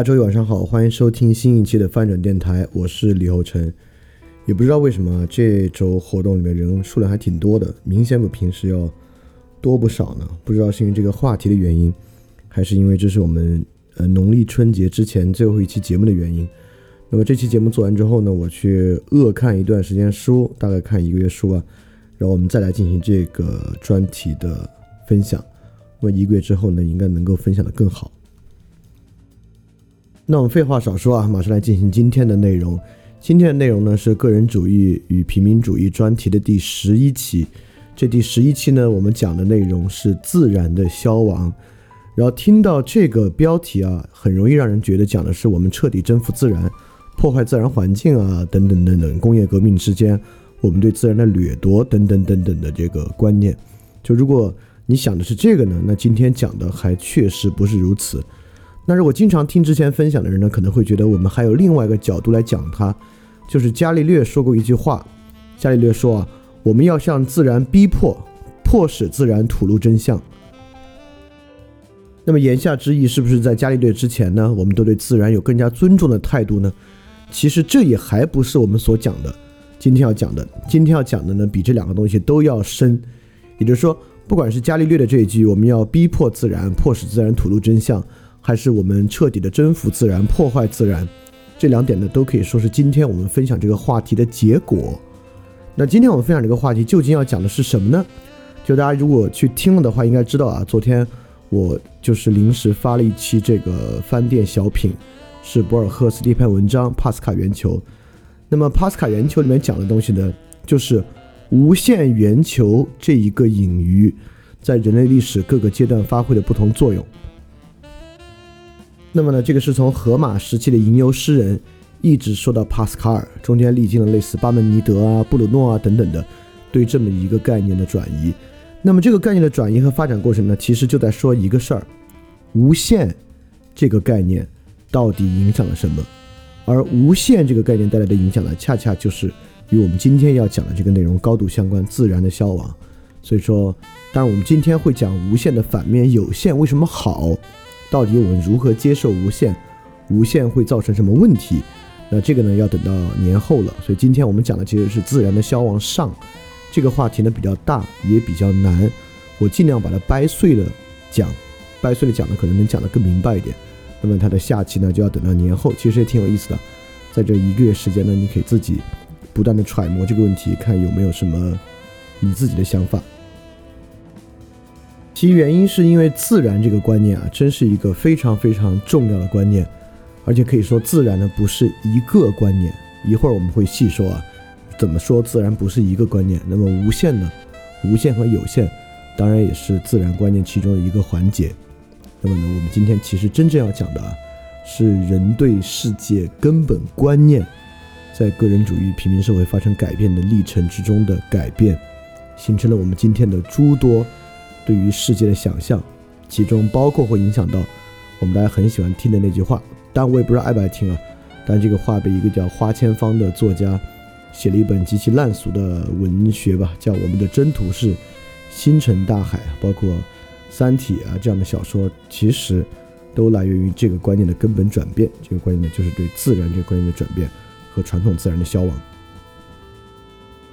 大家周一晚上好，欢迎收听新一期的翻转电台，我是李厚成。也不知道为什么这周活动里面人数量还挺多的，明显比平时要多不少呢。不知道是因为这个话题的原因，还是因为这是我们呃农历春节之前最后一期节目的原因。那么这期节目做完之后呢，我去恶看一段时间书，大概看一个月书啊，然后我们再来进行这个专题的分享。那么一个月之后呢，应该能够分享的更好。那我们废话少说啊，马上来进行今天的内容。今天的内容呢是个人主义与平民主义专题的第十一期。这第十一期呢，我们讲的内容是自然的消亡。然后听到这个标题啊，很容易让人觉得讲的是我们彻底征服自然、破坏自然环境啊，等等等等。工业革命之间，我们对自然的掠夺等等等等的这个观念。就如果你想的是这个呢，那今天讲的还确实不是如此。那如果经常听之前分享的人呢，可能会觉得我们还有另外一个角度来讲它，就是伽利略说过一句话。伽利略说啊，我们要向自然逼迫，迫使自然吐露真相。那么言下之意是不是在伽利略之前呢，我们都对自然有更加尊重的态度呢？其实这也还不是我们所讲的。今天要讲的，今天要讲的呢，比这两个东西都要深。也就是说，不管是伽利略的这一句，我们要逼迫自然，迫使自然吐露真相。还是我们彻底的征服自然、破坏自然，这两点呢，都可以说是今天我们分享这个话题的结果。那今天我们分享这个话题究竟要讲的是什么呢？就大家如果去听了的话，应该知道啊，昨天我就是临时发了一期这个饭店小品，是博尔赫斯的一篇文章《帕斯卡圆球》。那么帕斯卡圆球里面讲的东西呢，就是无限圆球这一个隐喻，在人类历史各个阶段发挥的不同作用。那么呢，这个是从荷马时期的吟游诗人，一直说到帕斯卡尔，中间历经了类似巴门尼德啊、布鲁诺啊等等的，对这么一个概念的转移。那么这个概念的转移和发展过程呢，其实就在说一个事儿：无限这个概念到底影响了什么？而无限这个概念带来的影响呢，恰恰就是与我们今天要讲的这个内容高度相关——自然的消亡。所以说，当然，我们今天会讲无限的反面，有限为什么好？到底我们如何接受无限？无限会造成什么问题？那这个呢，要等到年后了。所以今天我们讲的其实是自然的消亡上，这个话题呢比较大，也比较难，我尽量把它掰碎了讲，掰碎了讲呢，可能能讲得更明白一点。那么它的下期呢，就要等到年后，其实也挺有意思的。在这一个月时间呢，你可以自己不断的揣摩这个问题，看有没有什么你自己的想法。其原因是因为自然这个观念啊，真是一个非常非常重要的观念，而且可以说自然呢不是一个观念。一会儿我们会细说啊，怎么说自然不是一个观念。那么无限呢，无限和有限，当然也是自然观念其中的一个环节。那么呢，我们今天其实真正要讲的啊，是人对世界根本观念，在个人主义平民社会发生改变的历程之中的改变，形成了我们今天的诸多。对于世界的想象，其中包括会影响到我们大家很喜欢听的那句话，当然我也不知道爱不爱听啊。但这个话被一个叫花千芳的作家写了一本极其烂俗的文学吧，叫《我们的征途是星辰大海》，包括《三体》啊这样的小说，其实都来源于这个观念的根本转变。这个观念呢，就是对自然这个观念的转变和传统自然的消亡。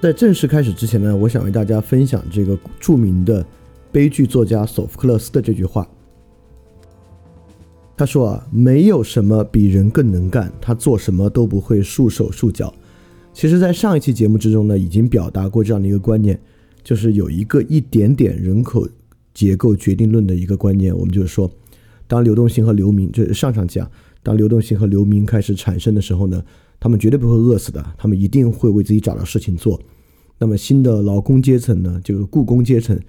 在正式开始之前呢，我想为大家分享这个著名的。悲剧作家索福克勒斯的这句话，他说啊，没有什么比人更能干，他做什么都不会束手束脚。其实，在上一期节目之中呢，已经表达过这样的一个观念，就是有一个一点点人口结构决定论的一个观念。我们就是说，当流动性和流民，就是上上讲，当流动性和流民开始产生的时候呢，他们绝对不会饿死的，他们一定会为自己找到事情做。那么，新的劳工阶层呢，就是雇工阶层。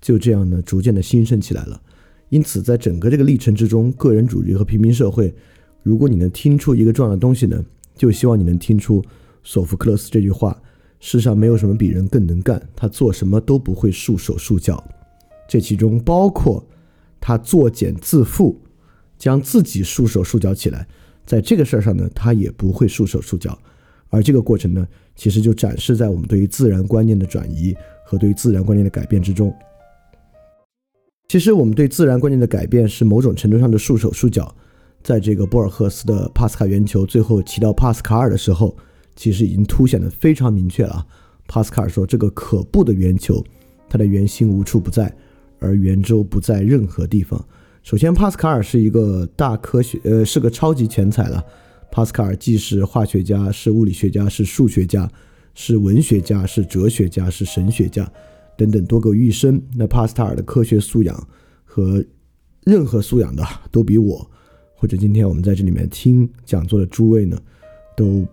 就这样呢，逐渐的兴盛起来了。因此，在整个这个历程之中，个人主义和平民社会，如果你能听出一个重要的东西呢，就希望你能听出索福克勒斯这句话：世上没有什么比人更能干，他做什么都不会束手束脚。这其中包括他作茧自缚，将自己束手束脚起来，在这个事儿上呢，他也不会束手束脚。而这个过程呢，其实就展示在我们对于自然观念的转移和对于自然观念的改变之中。其实我们对自然观念的改变是某种程度上的束手束脚，在这个博尔赫斯的帕斯卡圆球最后提到帕斯卡尔的时候，其实已经凸显的非常明确了。帕斯卡尔说：“这个可怖的圆球，它的圆心无处不在，而圆周不在任何地方。”首先，帕斯卡尔是一个大科学，呃，是个超级全才了。帕斯卡尔既是化学家，是物理学家，是数学家，是文学家，是哲学家，是神学家。等等多个一生，那帕斯塔尔的科学素养和任何素养的都比我，或者今天我们在这里面听讲座的诸位呢，都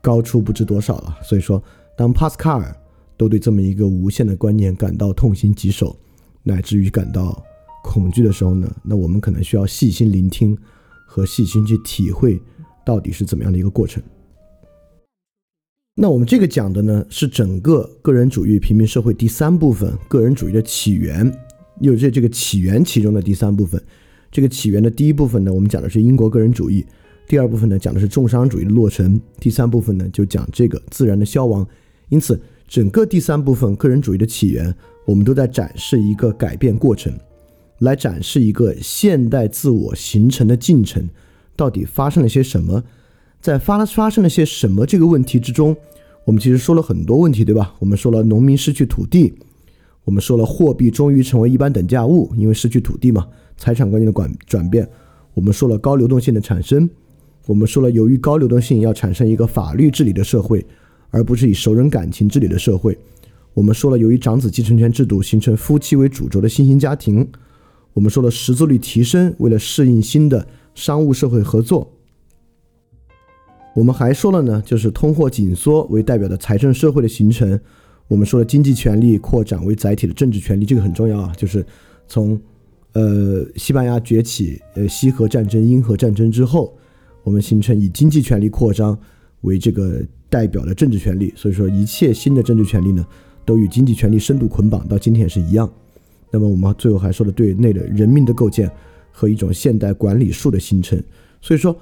高出不知多少了。所以说，当帕斯卡尔都对这么一个无限的观念感到痛心疾首，乃至于感到恐惧的时候呢，那我们可能需要细心聆听和细心去体会到底是怎么样的一个过程。那我们这个讲的呢，是整个个人主义平民社会第三部分，个人主义的起源，又是这个起源其中的第三部分。这个起源的第一部分呢，我们讲的是英国个人主义；第二部分呢，讲的是重商主义的落成；第三部分呢，就讲这个自然的消亡。因此，整个第三部分个人主义的起源，我们都在展示一个改变过程，来展示一个现代自我形成的进程，到底发生了些什么。在发发生了些什么这个问题之中，我们其实说了很多问题，对吧？我们说了农民失去土地，我们说了货币终于成为一般等价物，因为失去土地嘛，财产观念的转转变。我们说了高流动性的产生，我们说了由于高流动性要产生一个法律治理的社会，而不是以熟人感情治理的社会。我们说了由于长子继承权制度形成夫妻为主轴的新型家庭。我们说了识字率提升，为了适应新的商务社会合作。我们还说了呢，就是通货紧缩为代表的财政社会的形成。我们说了经济权力扩展为载体的政治权利，这个很重要啊。就是从呃西班牙崛起、呃西河战争、英荷战争之后，我们形成以经济权力扩张为这个代表的政治权利。所以说，一切新的政治权利呢，都与经济权利深度捆绑，到今天也是一样。那么我们最后还说了对内的人民的构建和一种现代管理术的形成。所以说。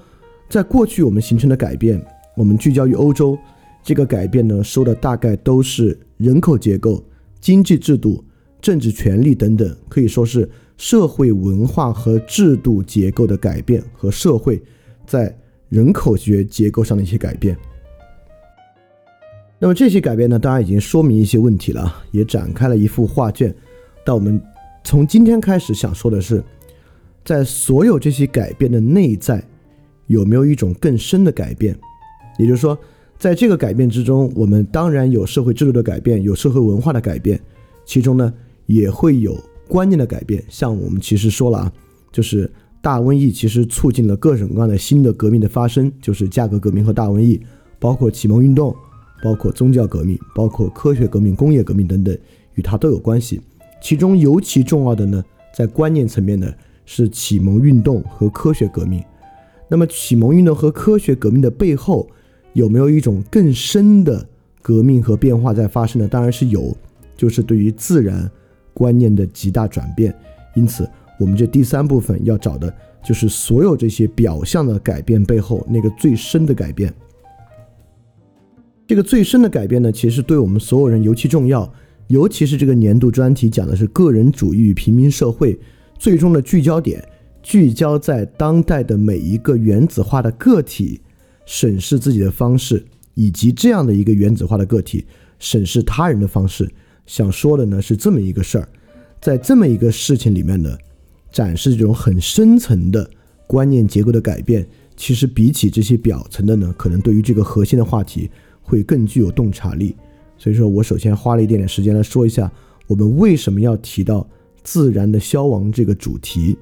在过去，我们形成的改变，我们聚焦于欧洲，这个改变呢，说的大概都是人口结构、经济制度、政治权利等等，可以说是社会文化和制度结构的改变和社会在人口学结构上的一些改变。那么这些改变呢，当然已经说明一些问题了，也展开了一幅画卷。但我们从今天开始想说的是，在所有这些改变的内在，有没有一种更深的改变？也就是说，在这个改变之中，我们当然有社会制度的改变，有社会文化的改变，其中呢也会有观念的改变。像我们其实说了啊，就是大瘟疫其实促进了各种各样的新的革命的发生，就是价格革命和大瘟疫，包括启蒙运动。包括宗教革命、包括科学革命、工业革命等等，与它都有关系。其中尤其重要的呢，在观念层面呢，是启蒙运动和科学革命。那么，启蒙运动和科学革命的背后，有没有一种更深的革命和变化在发生呢？当然是有，就是对于自然观念的极大转变。因此，我们这第三部分要找的就是所有这些表象的改变背后那个最深的改变。这个最深的改变呢，其实对我们所有人尤其重要，尤其是这个年度专题讲的是个人主义与平民社会，最终的聚焦点聚焦在当代的每一个原子化的个体审视自己的方式，以及这样的一个原子化的个体审视他人的方式。想说的呢是这么一个事儿，在这么一个事情里面呢，展示这种很深层的观念结构的改变，其实比起这些表层的呢，可能对于这个核心的话题。会更具有洞察力，所以说我首先花了一点点时间来说一下，我们为什么要提到自然的消亡这个主题。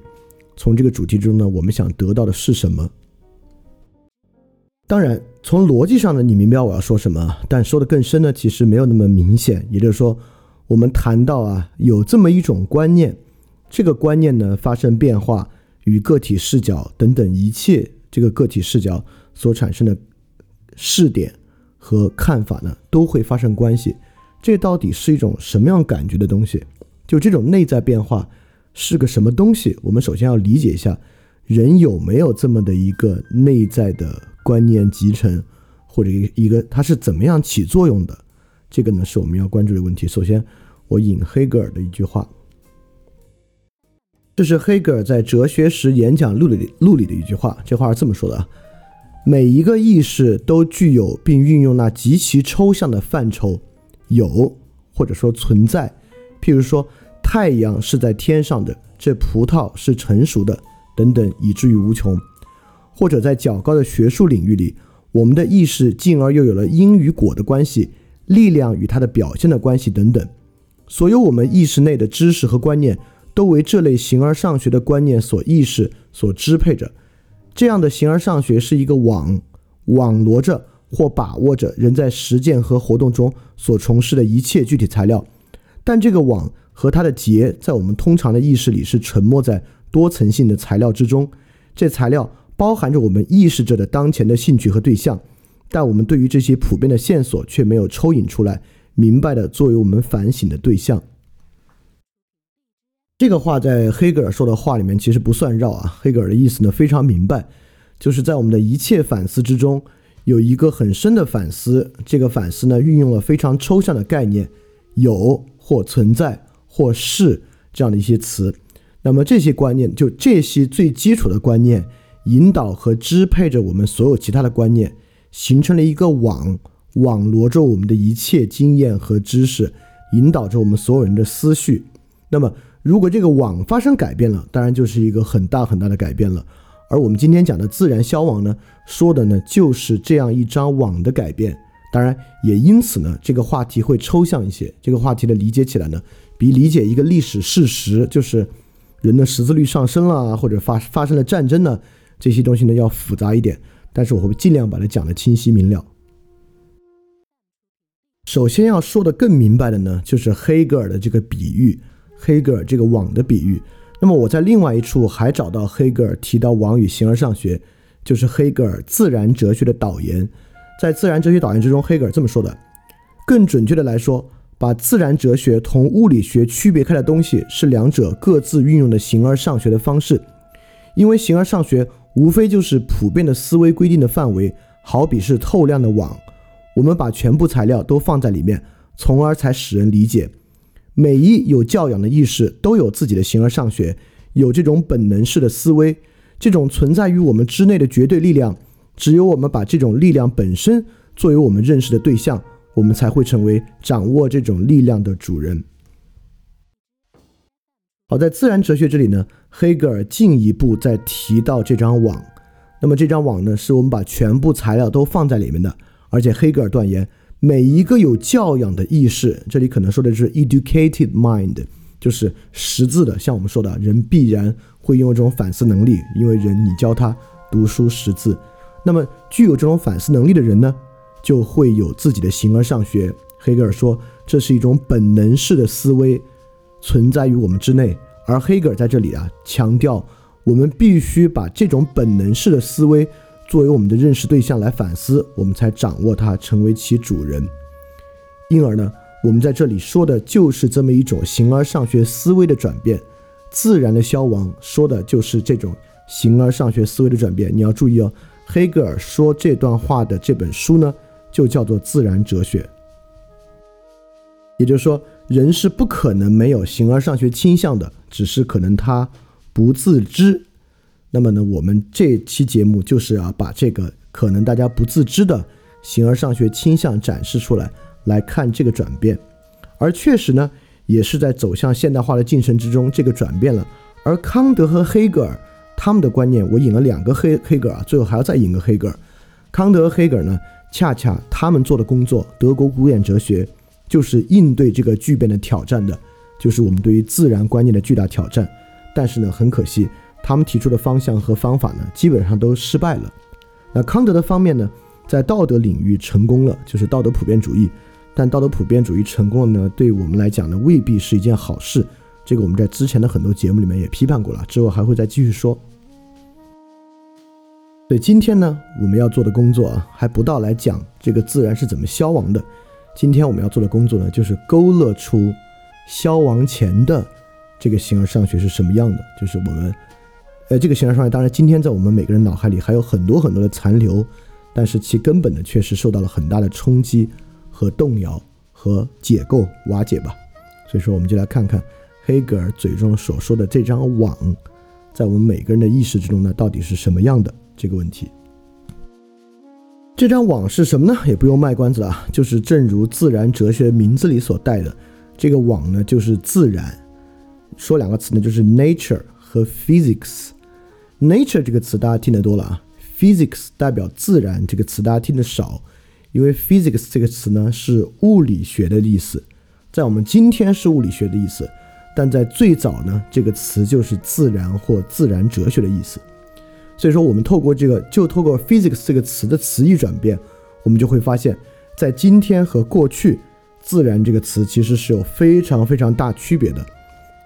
从这个主题中呢，我们想得到的是什么？当然，从逻辑上呢，你明白我要说什么，但说的更深呢，其实没有那么明显。也就是说，我们谈到啊，有这么一种观念，这个观念呢发生变化，与个体视角等等一切这个个体视角所产生的视点。和看法呢都会发生关系，这到底是一种什么样感觉的东西？就这种内在变化是个什么东西？我们首先要理解一下，人有没有这么的一个内在的观念集成，或者一一个它是怎么样起作用的？这个呢是我们要关注的问题。首先，我引黑格尔的一句话，这是黑格尔在《哲学史演讲录》里录里的一句话，这话是这么说的啊。每一个意识都具有并运用那极其抽象的范畴，有或者说存在，譬如说太阳是在天上的，这葡萄是成熟的，等等，以至于无穷；或者在较高的学术领域里，我们的意识进而又有了因与果的关系，力量与它的表现的关系等等。所有我们意识内的知识和观念，都为这类形而上学的观念所意识所支配着。这样的形而上学是一个网，网罗着或把握着人在实践和活动中所从事的一切具体材料，但这个网和它的结在我们通常的意识里是沉没在多层性的材料之中。这材料包含着我们意识着的当前的兴趣和对象，但我们对于这些普遍的线索却没有抽引出来，明白的作为我们反省的对象。这个话在黑格尔说的话里面其实不算绕啊。黑格尔的意思呢非常明白，就是在我们的一切反思之中，有一个很深的反思。这个反思呢运用了非常抽象的概念，有或存在或是这样的一些词。那么这些观念，就这些最基础的观念，引导和支配着我们所有其他的观念，形成了一个网，网罗着我们的一切经验和知识，引导着我们所有人的思绪。那么。如果这个网发生改变了，当然就是一个很大很大的改变了。而我们今天讲的自然消亡呢，说的呢就是这样一张网的改变。当然，也因此呢，这个话题会抽象一些。这个话题的理解起来呢，比理解一个历史事实，就是人的识字率上升了，或者发发生了战争呢，这些东西呢要复杂一点。但是我会尽量把它讲得清晰明了。首先要说的更明白的呢，就是黑格尔的这个比喻。黑格尔这个网的比喻，那么我在另外一处还找到黑格尔提到网与形而上学，就是黑格尔自然哲学的导言。在自然哲学导言之中，黑格尔这么说的：更准确的来说，把自然哲学同物理学区别开的东西是两者各自运用的形而上学的方式。因为形而上学无非就是普遍的思维规定的范围，好比是透亮的网，我们把全部材料都放在里面，从而才使人理解。每一有教养的意识都有自己的形而上学，有这种本能式的思维，这种存在于我们之内的绝对力量，只有我们把这种力量本身作为我们认识的对象，我们才会成为掌握这种力量的主人。好，在自然哲学这里呢，黑格尔进一步再提到这张网。那么这张网呢，是我们把全部材料都放在里面的，而且黑格尔断言，每一个有教养的意识，这里可能说的是 educated mind，就是识字的，像我们说的，人必然会拥有这种反思能力，因为人你教他读书识字，那么具有这种反思能力的人呢，就会有自己的形而上学。黑格尔说，这是一种本能式的思维。存在于我们之内，而黑格尔在这里啊强调，我们必须把这种本能式的思维作为我们的认识对象来反思，我们才掌握它，成为其主人。因而呢，我们在这里说的就是这么一种形而上学思维的转变，自然的消亡说的就是这种形而上学思维的转变。你要注意哦，黑格尔说这段话的这本书呢，就叫做《自然哲学》，也就是说。人是不可能没有形而上学倾向的，只是可能他不自知。那么呢，我们这期节目就是要把这个可能大家不自知的形而上学倾向展示出来，来看这个转变。而确实呢，也是在走向现代化的进程之中，这个转变了。而康德和黑格尔他们的观念，我引了两个黑黑格尔，最后还要再引个黑格尔。康德和黑格尔呢，恰恰他们做的工作，德国古典哲学。就是应对这个巨变的挑战的，就是我们对于自然观念的巨大挑战。但是呢，很可惜，他们提出的方向和方法呢，基本上都失败了。那康德的方面呢，在道德领域成功了，就是道德普遍主义。但道德普遍主义成功了呢，对我们来讲呢，未必是一件好事。这个我们在之前的很多节目里面也批判过了，之后还会再继续说。所以今天呢，我们要做的工作啊，还不到来讲这个自然是怎么消亡的。今天我们要做的工作呢，就是勾勒出消亡前的这个形而上学是什么样的。就是我们，呃，这个形而上学，当然今天在我们每个人脑海里还有很多很多的残留，但是其根本呢，确实受到了很大的冲击和动摇和解构瓦解吧。所以说，我们就来看看黑格尔嘴中所说的这张网，在我们每个人的意识之中呢，到底是什么样的这个问题。这张网是什么呢？也不用卖关子了，就是正如自然哲学名字里所带的，这个网呢就是自然。说两个词呢，就是 nature 和 physics。nature 这个词大家听得多了啊，physics 代表自然这个词大家听得少，因为 physics 这个词呢是物理学的意思，在我们今天是物理学的意思，但在最早呢，这个词就是自然或自然哲学的意思。所以说，我们透过这个，就透过 physics 这个词的词义转变，我们就会发现，在今天和过去，自然这个词其实是有非常非常大区别的。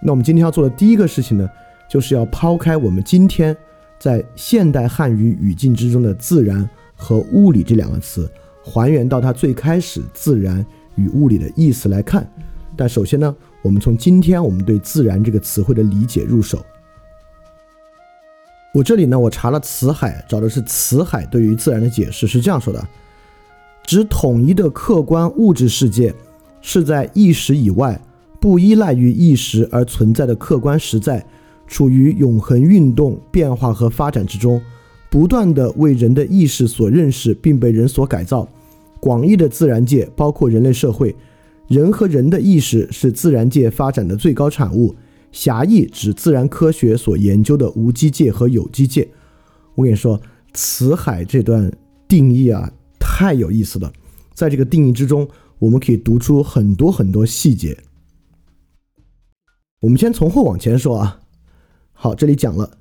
那我们今天要做的第一个事情呢，就是要抛开我们今天在现代汉语语境之中的自然和物理这两个词，还原到它最开始自然与物理的意思来看。但首先呢，我们从今天我们对自然这个词汇的理解入手。我这里呢，我查了《辞海》，找的是《辞海》对于自然的解释，是这样说的：指统一的客观物质世界，是在意识以外，不依赖于意识而存在的客观实在，处于永恒运动、变化和发展之中，不断的为人的意识所认识，并被人所改造。广义的自然界包括人类社会，人和人的意识是自然界发展的最高产物。狭义指自然科学所研究的无机界和有机界。我跟你说，辞海这段定义啊，太有意思了。在这个定义之中，我们可以读出很多很多细节。我们先从后往前说啊。好，这里讲了，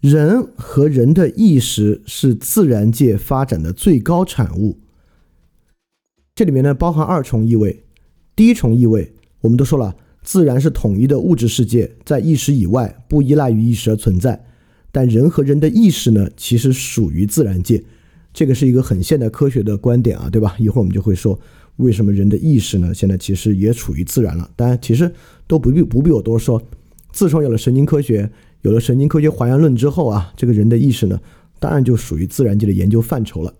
人和人的意识是自然界发展的最高产物。这里面呢，包含二重意味。第一重意味，我们都说了。自然是统一的物质世界，在意识以外，不依赖于意识而存在。但人和人的意识呢，其实属于自然界。这个是一个很现代科学的观点啊，对吧？一会儿我们就会说，为什么人的意识呢，现在其实也处于自然了。当然，其实都不必不必我多说。自从有了神经科学，有了神经科学还原论之后啊，这个人的意识呢，当然就属于自然界的研究范畴了。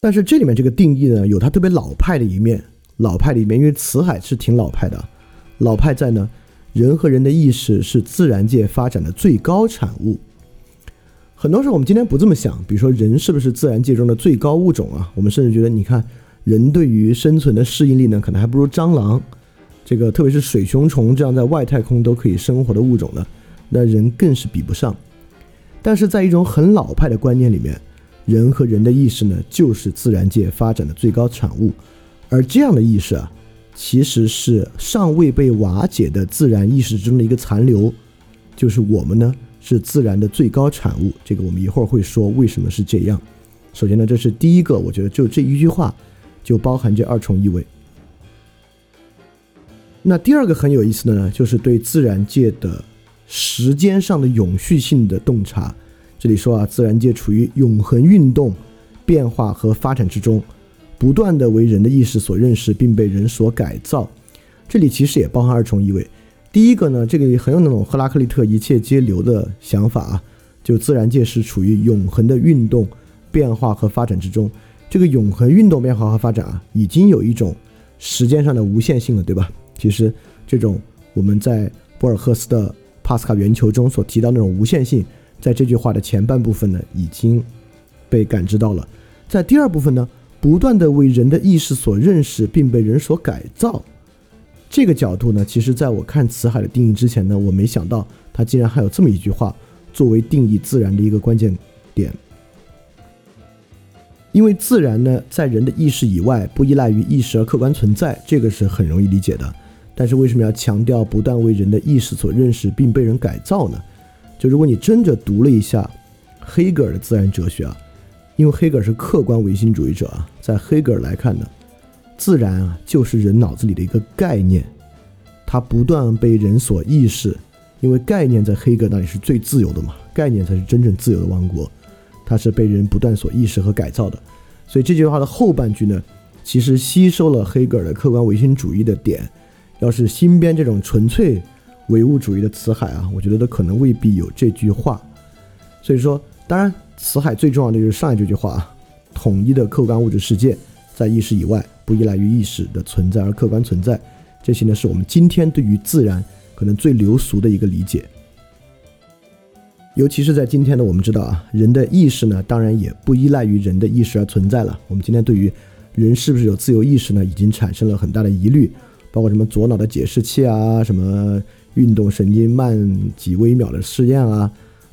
但是这里面这个定义呢，有它特别老派的一面。老派里面，因为辞海是挺老派的，老派在呢，人和人的意识是自然界发展的最高产物。很多时候我们今天不这么想，比如说人是不是自然界中的最高物种啊？我们甚至觉得，你看人对于生存的适应力呢，可能还不如蟑螂，这个特别是水熊虫这样在外太空都可以生活的物种呢，那人更是比不上。但是在一种很老派的观念里面，人和人的意识呢，就是自然界发展的最高产物，而这样的意识啊，其实是尚未被瓦解的自然意识中的一个残留，就是我们呢是自然的最高产物。这个我们一会儿会说为什么是这样。首先呢，这是第一个，我觉得就这一句话就包含这二重意味。那第二个很有意思的呢，就是对自然界的。时间上的永续性的洞察，这里说啊，自然界处于永恒运动、变化和发展之中，不断的为人的意识所认识，并被人所改造。这里其实也包含二重意味。第一个呢，这个很有那种赫拉克利特一切皆流的想法啊，就自然界是处于永恒的运动、变化和发展之中。这个永恒运动、变化和发展啊，已经有一种时间上的无限性了，对吧？其实这种我们在博尔赫斯的。帕斯卡圆球中所提到那种无限性，在这句话的前半部分呢，已经被感知到了。在第二部分呢，不断的为人的意识所认识，并被人所改造。这个角度呢，其实在我看辞海的定义之前呢，我没想到它竟然还有这么一句话作为定义自然的一个关键点。因为自然呢，在人的意识以外，不依赖于意识而客观存在，这个是很容易理解的。但是为什么要强调不断为人的意识所认识并被人改造呢？就如果你真的读了一下黑格尔的自然哲学啊，因为黑格尔是客观唯心主义者啊，在黑格尔来看呢，自然啊就是人脑子里的一个概念，它不断被人所意识，因为概念在黑格尔那里是最自由的嘛，概念才是真正自由的王国，它是被人不断所意识和改造的，所以这句话的后半句呢，其实吸收了黑格尔的客观唯心主义的点。要是新编这种纯粹唯物主义的辞海啊，我觉得都可能未必有这句话。所以说，当然辞海最重要的就是上一这句话啊，统一的客观物质世界在意识以外，不依赖于意识的存在而客观存在。这些呢，是我们今天对于自然可能最流俗的一个理解。尤其是在今天呢，我们知道啊，人的意识呢，当然也不依赖于人的意识而存在了。我们今天对于人是不是有自由意识呢，已经产生了很大的疑虑。包括什么左脑的解释器啊，什么运动神经慢几微秒的试验啊，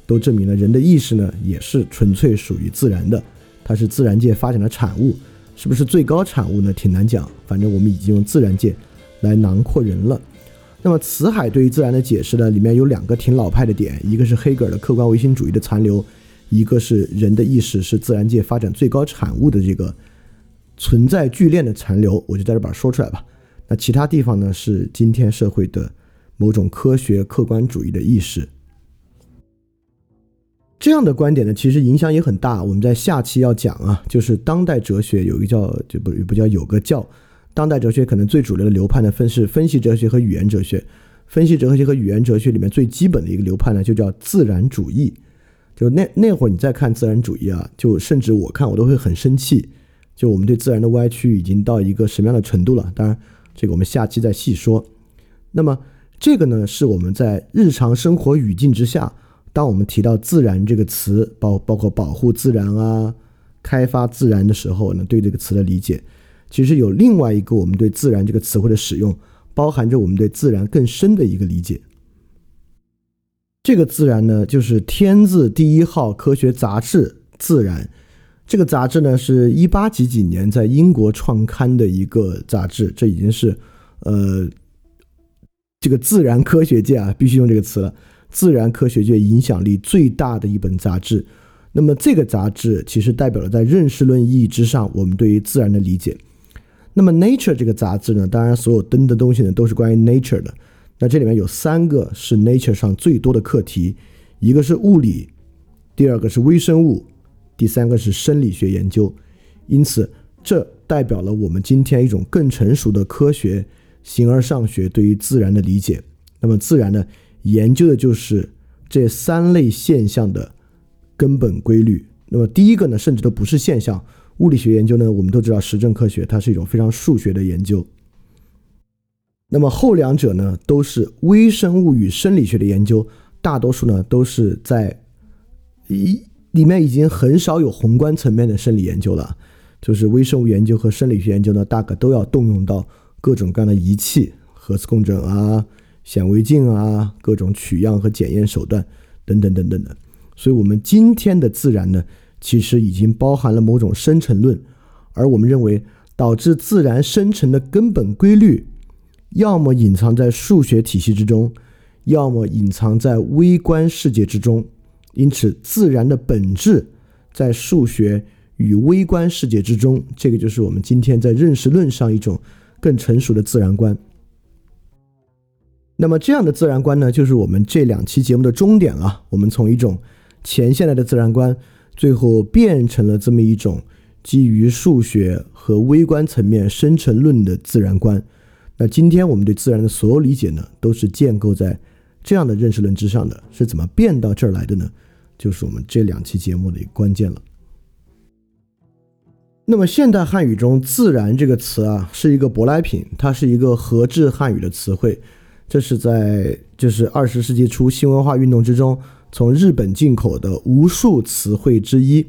都证明了人的意识呢也是纯粹属于自然的，它是自然界发展的产物，是不是最高产物呢？挺难讲。反正我们已经用自然界来囊括人了。那么辞海对于自然的解释呢，里面有两个挺老派的点，一个是黑格尔的客观唯心主义的残留，一个是人的意识是自然界发展最高产物的这个存在聚链的残留。我就在这把它说出来吧。那其他地方呢？是今天社会的某种科学客观主义的意识。这样的观点呢，其实影响也很大。我们在下期要讲啊，就是当代哲学有一个叫就不不叫有个叫当代哲学可能最主流的流派呢，分是分析哲学和语言哲学。分析哲学和语言哲学里面最基本的一个流派呢，就叫自然主义。就那那会儿你再看自然主义啊，就甚至我看我都会很生气。就我们对自然的歪曲已经到一个什么样的程度了？当然。这个我们下期再细说。那么，这个呢，是我们在日常生活语境之下，当我们提到“自然”这个词，包包括保护自然啊、开发自然的时候呢，对这个词的理解，其实有另外一个我们对“自然”这个词汇的使用，包含着我们对自然更深的一个理解。这个“自然”呢，就是天字第一号科学杂志《自然》。这个杂志呢，是一八几几年在英国创刊的一个杂志，这已经是，呃，这个自然科学界啊，必须用这个词了，自然科学界影响力最大的一本杂志。那么这个杂志其实代表了在认识论意义之上，我们对于自然的理解。那么 Nature 这个杂志呢，当然所有登的东西呢都是关于 Nature 的。那这里面有三个是 Nature 上最多的课题，一个是物理，第二个是微生物。第三个是生理学研究，因此这代表了我们今天一种更成熟的科学形而上学对于自然的理解。那么自然呢，研究的就是这三类现象的根本规律。那么第一个呢，甚至都不是现象。物理学研究呢，我们都知道实证科学，它是一种非常数学的研究。那么后两者呢，都是微生物与生理学的研究，大多数呢都是在一里面已经很少有宏观层面的生理研究了，就是微生物研究和生理学研究呢，大概都要动用到各种各样的仪器，核磁共振啊、显微镜啊、各种取样和检验手段等等等等的。所以，我们今天的自然呢，其实已经包含了某种生成论，而我们认为导致自然生成的根本规律。要么隐藏在数学体系之中，要么隐藏在微观世界之中。因此，自然的本质在数学与微观世界之中。这个就是我们今天在认识论上一种更成熟的自然观。那么，这样的自然观呢，就是我们这两期节目的终点了。我们从一种前现代的自然观，最后变成了这么一种基于数学和微观层面生成论的自然观。那今天我们对自然的所有理解呢，都是建构在这样的认识论之上的。是怎么变到这儿来的呢？就是我们这两期节目的一个关键了。那么现代汉语中“自然”这个词啊，是一个舶来品，它是一个合制汉语的词汇。这是在就是二十世纪初新文化运动之中，从日本进口的无数词汇之一。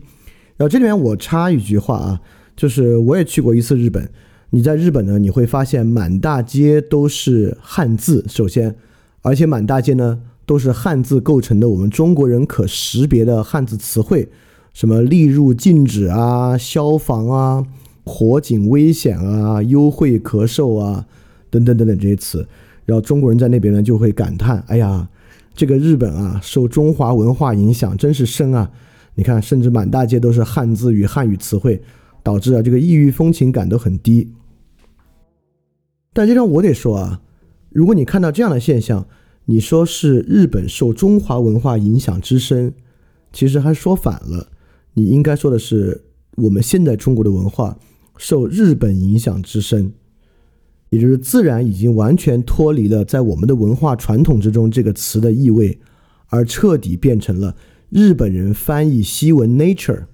然后这里面我插一句话啊，就是我也去过一次日本。你在日本呢，你会发现满大街都是汉字。首先，而且满大街呢都是汉字构成的，我们中国人可识别的汉字词汇，什么“例入禁止”啊、消防啊、火警危险啊、优惠咳嗽啊等等等等这些词。然后中国人在那边呢就会感叹：“哎呀，这个日本啊，受中华文化影响真是深啊！你看，甚至满大街都是汉字与汉语词汇，导致啊这个异域风情感都很低。”但这张我得说啊，如果你看到这样的现象，你说是日本受中华文化影响之深，其实还说反了。你应该说的是，我们现在中国的文化受日本影响之深，也就是自然已经完全脱离了在我们的文化传统之中这个词的意味，而彻底变成了日本人翻译西文 nature，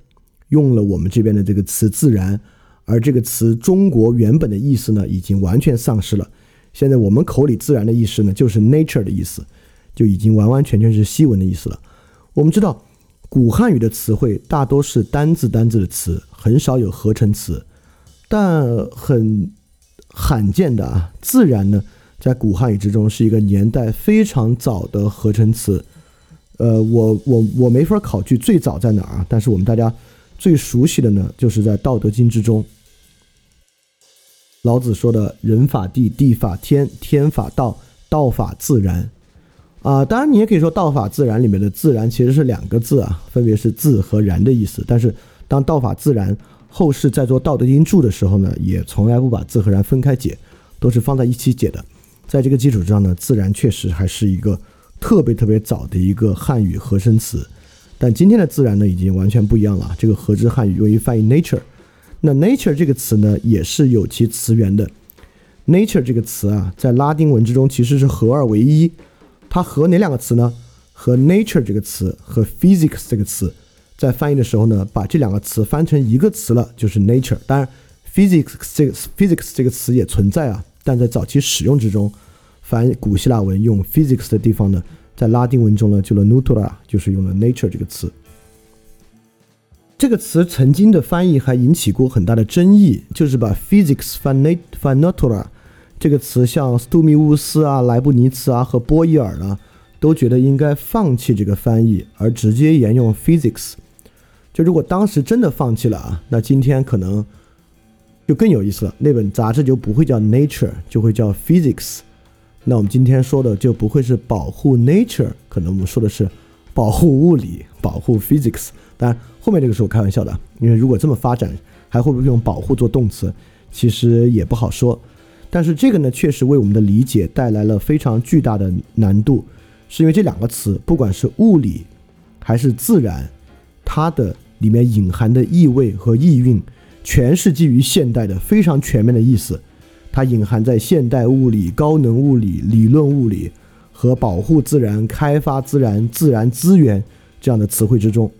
用了我们这边的这个词自然。而这个词中国原本的意思呢，已经完全丧失了。现在我们口里自然的意思呢，就是 nature 的意思，就已经完完全全是西文的意思了。我们知道，古汉语的词汇大多是单字单字的词，很少有合成词。但很罕见的啊，自然呢，在古汉语之中是一个年代非常早的合成词。呃，我我我没法考据最早在哪儿啊，但是我们大家最熟悉的呢，就是在《道德经》之中。老子说的“人法地，地法天，天法道，道法自然”，啊，当然你也可以说“道法自然”里面的“自然”其实是两个字啊，分别是“自”和“然”的意思。但是当“道法自然”后世在做《道德经》注的时候呢，也从来不把“自”和“然”分开解，都是放在一起解的。在这个基础之上呢，“自然”确实还是一个特别特别早的一个汉语合声词。但今天的“自然”呢，已经完全不一样了。这个合之汉语用于翻译 “nature”。那 nature 这个词呢，也是有其词源的。nature 这个词啊，在拉丁文之中其实是合二为一。它和哪两个词呢？和 nature 这个词和 physics 这个词，在翻译的时候呢，把这两个词翻成一个词了，就是 nature。当然，physics 这个 physics 这个词也存在啊，但在早期使用之中，翻古希腊文用 physics 的地方呢，在拉丁文中呢，就了 natura，就是用了 nature 这个词。这个词曾经的翻译还引起过很大的争议，就是把 physics f a n a natura 这个词，像斯图米乌斯啊、莱布尼茨啊和波伊尔呢，都觉得应该放弃这个翻译，而直接沿用 physics。就如果当时真的放弃了啊，那今天可能就更有意思了，那本杂志就不会叫 nature，就会叫 physics。那我们今天说的就不会是保护 nature，可能我们说的是保护物理、保护 physics。当然，后面这个是我开玩笑的，因为如果这么发展，还会不会用保护做动词，其实也不好说。但是这个呢，确实为我们的理解带来了非常巨大的难度，是因为这两个词，不管是物理还是自然，它的里面隐含的意味和意蕴，全是基于现代的非常全面的意思，它隐含在现代物理、高能物理、理论物理和保护自然、开发自然、自然资源这样的词汇之中。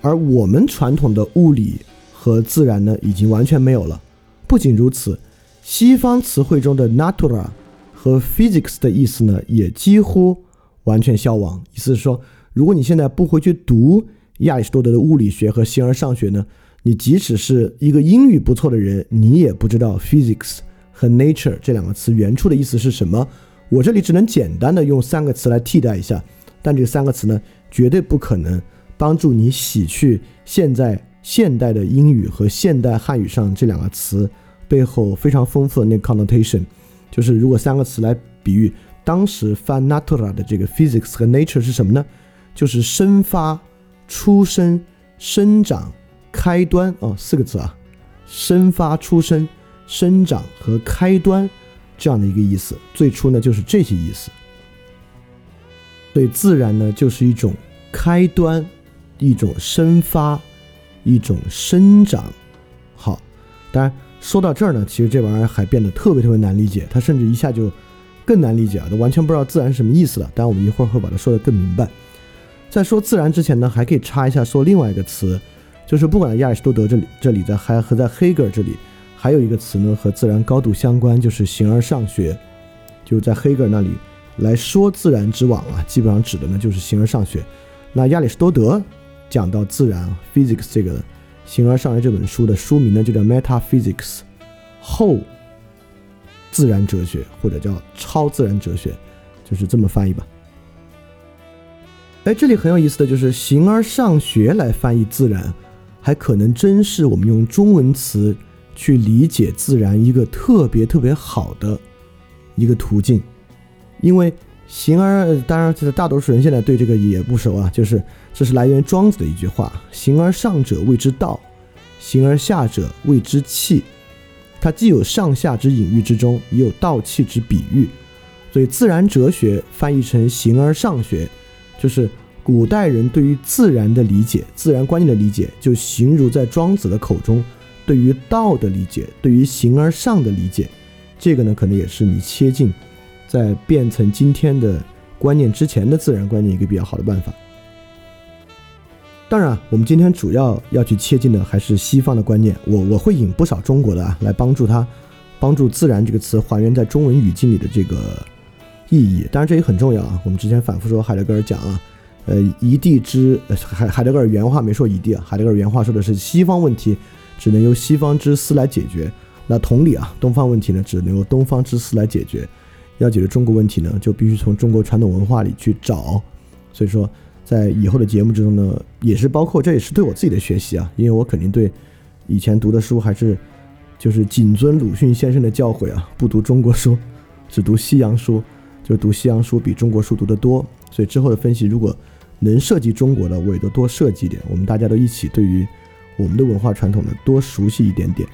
而我们传统的物理和自然呢，已经完全没有了。不仅如此，西方词汇中的 natura 和 physics 的意思呢，也几乎完全消亡。意思是说，如果你现在不回去读亚里士多德的物理学和形而上学呢，你即使是一个英语不错的人，你也不知道 physics 和 nature 这两个词原初的意思是什么。我这里只能简单的用三个词来替代一下，但这三个词呢，绝对不可能帮助你洗去现在现代的英语和现代汉语上这两个词背后非常丰富的那个 connotation。就是如果三个词来比喻当时翻 natura 的这个 physics 和 nature 是什么呢？就是生发、出生、生长、开端哦，四个字啊，生发、出生、生长和开端这样的一个意思。最初呢就是这些意思。对，自然呢就是一种开端，一种生发，一种生长。好，当然。说到这儿呢，其实这玩意儿还变得特别特别难理解，它甚至一下就更难理解了，都完全不知道自然是什么意思了。当然，我们一会儿会把它说得更明白。在说自然之前呢，还可以插一下说另外一个词，就是不管在亚里士多德这里，这里在还和在黑格尔这里，还有一个词呢和自然高度相关，就是形而上学。就在黑格尔那里来说自然之网啊，基本上指的呢就是形而上学。那亚里士多德讲到自然 （physics） 这个。《形而上学》这本书的书名呢，就叫《Metaphysics》，后自然哲学或者叫超自然哲学，就是这么翻译吧。哎，这里很有意思的就是“形而上学”来翻译自然，还可能真是我们用中文词去理解自然一个特别特别好的一个途径，因为“形而”当然，其实大多数人现在对这个也不熟啊，就是。这是来源庄子的一句话：“形而上者谓之道，形而下者谓之器。”它既有上下之隐喻之中，也有道器之比喻。所以，自然哲学翻译成“形而上学”，就是古代人对于自然的理解、自然观念的理解，就形如在庄子的口中对于道的理解、对于形而上的理解。这个呢，可能也是你切近在变成今天的观念之前的自然观念一个比较好的办法。当然，我们今天主要要去切近的还是西方的观念。我我会引不少中国的啊，来帮助他，帮助“自然”这个词还原在中文语境里的这个意义。当然，这也很重要啊。我们之前反复说海德格尔讲啊，呃，一地之海海德格尔原话没说一地啊，海德格尔原话说的是西方问题只能由西方之思来解决。那同理啊，东方问题呢，只能由东方之思来解决。要解决中国问题呢，就必须从中国传统文化里去找。所以说。在以后的节目之中呢，也是包括，这也是对我自己的学习啊，因为我肯定对以前读的书还是就是谨遵鲁迅先生的教诲啊，不读中国书，只读西洋书，读西洋书比中国书读得多。所以之后的分析，如果能涉及中国的，我也都多涉及一点。我们大家都一起对于我们的文化传统呢多熟悉一点点。